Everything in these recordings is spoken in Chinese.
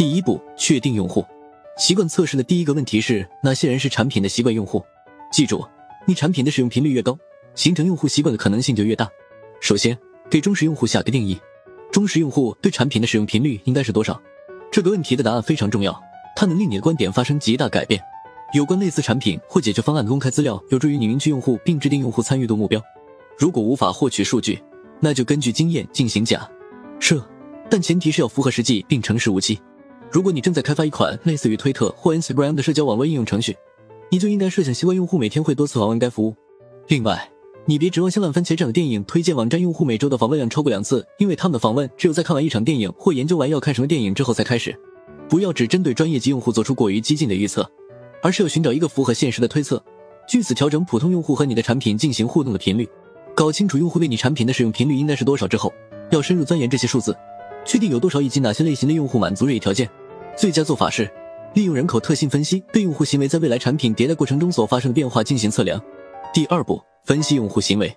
第一步，确定用户习惯测试的第一个问题是哪些人是产品的习惯用户。记住，你产品的使用频率越高，形成用户习惯的可能性就越大。首先，给忠实用户下个定义：忠实用户对产品的使用频率应该是多少？这个问题的答案非常重要，它能令你的观点发生极大改变。有关类似产品或解决方案的公开资料，有助于你凝聚用户并制定用户参与度目标。如果无法获取数据，那就根据经验进行假设，但前提是要符合实际并诚实无欺。如果你正在开发一款类似于推特或 Instagram 的社交网络应用程序，你就应该设想习惯用户每天会多次访问该服务。另外，你别指望像烂番茄这样的电影推荐网站用户每周的访问量超过两次，因为他们的访问只有在看完一场电影或研究完要看什么电影之后才开始。不要只针对专业级用户做出过于激进的预测，而是要寻找一个符合现实的推测，据此调整普通用户和你的产品进行互动的频率。搞清楚用户对你产品的使用频率应该是多少之后，要深入钻研这些数字，确定有多少以及哪些类型的用户满足这一条件。最佳做法是利用人口特性分析，对用户行为在未来产品迭代过程中所发生的变化进行测量。第二步，分析用户行为。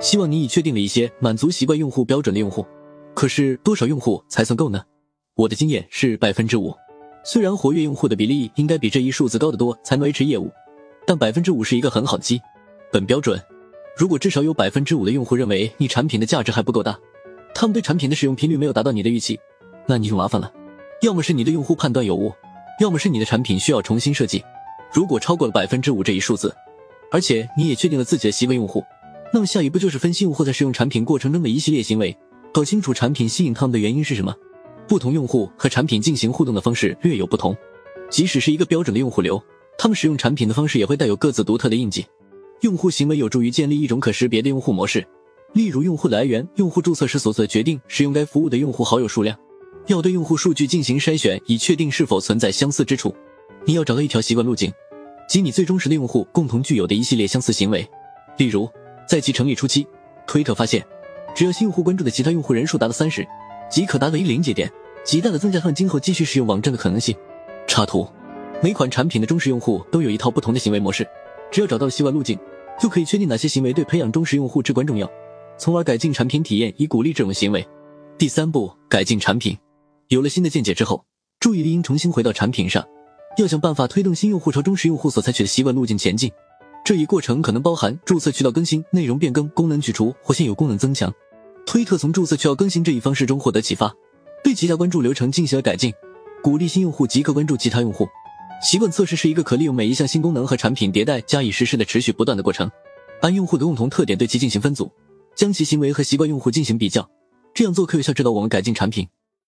希望你已确定了一些满足习惯用户标准的用户，可是多少用户才算够呢？我的经验是百分之五。虽然活跃用户的比例应该比这一数字高得多才能维持业务，但百分之五是一个很好的基本标准。如果至少有百分之五的用户认为你产品的价值还不够大，他们对产品的使用频率没有达到你的预期，那你就麻烦了。要么是你的用户判断有误，要么是你的产品需要重新设计。如果超过了百分之五这一数字，而且你也确定了自己的习惯用户，那么下一步就是分析用户在使用产品过程中的一系列行为，搞清楚产品吸引他们的原因是什么。不同用户和产品进行互动的方式略有不同，即使是一个标准的用户流，他们使用产品的方式也会带有各自独特的印记。用户行为有助于建立一种可识别的用户模式，例如用户来源、用户注册时所做的决定、使用该服务的用户好友数量。要对用户数据进行筛选，以确定是否存在相似之处。你要找到一条习惯路径，即你最忠实的用户共同具有的一系列相似行为。例如，在其成立初期，推特发现，只要新用户关注的其他用户人数达到三十，即可达到一零节点，极大的增加他们今后继续使用网站的可能性。插图：每款产品的忠实用户都有一套不同的行为模式，只要找到了习惯路径，就可以确定哪些行为对培养忠实用户至关重要，从而改进产品体验，以鼓励这种行为。第三步，改进产品。有了新的见解之后，注意力应重新回到产品上，要想办法推动新用户朝忠实用户所采取的习惯路径前进。这一过程可能包含注册渠道更新、内容变更、功能去除或现有功能增强。推特从注册渠道更新这一方式中获得启发，对其下关注流程进行了改进，鼓励新用户即刻关注其他用户。习惯测试是一个可利用每一项新功能和产品迭代加以实施的持续不断的过程。按用户的共同特点对其进行分组，将其行为和习惯用户进行比较，这样做可有效指导我们改进产品。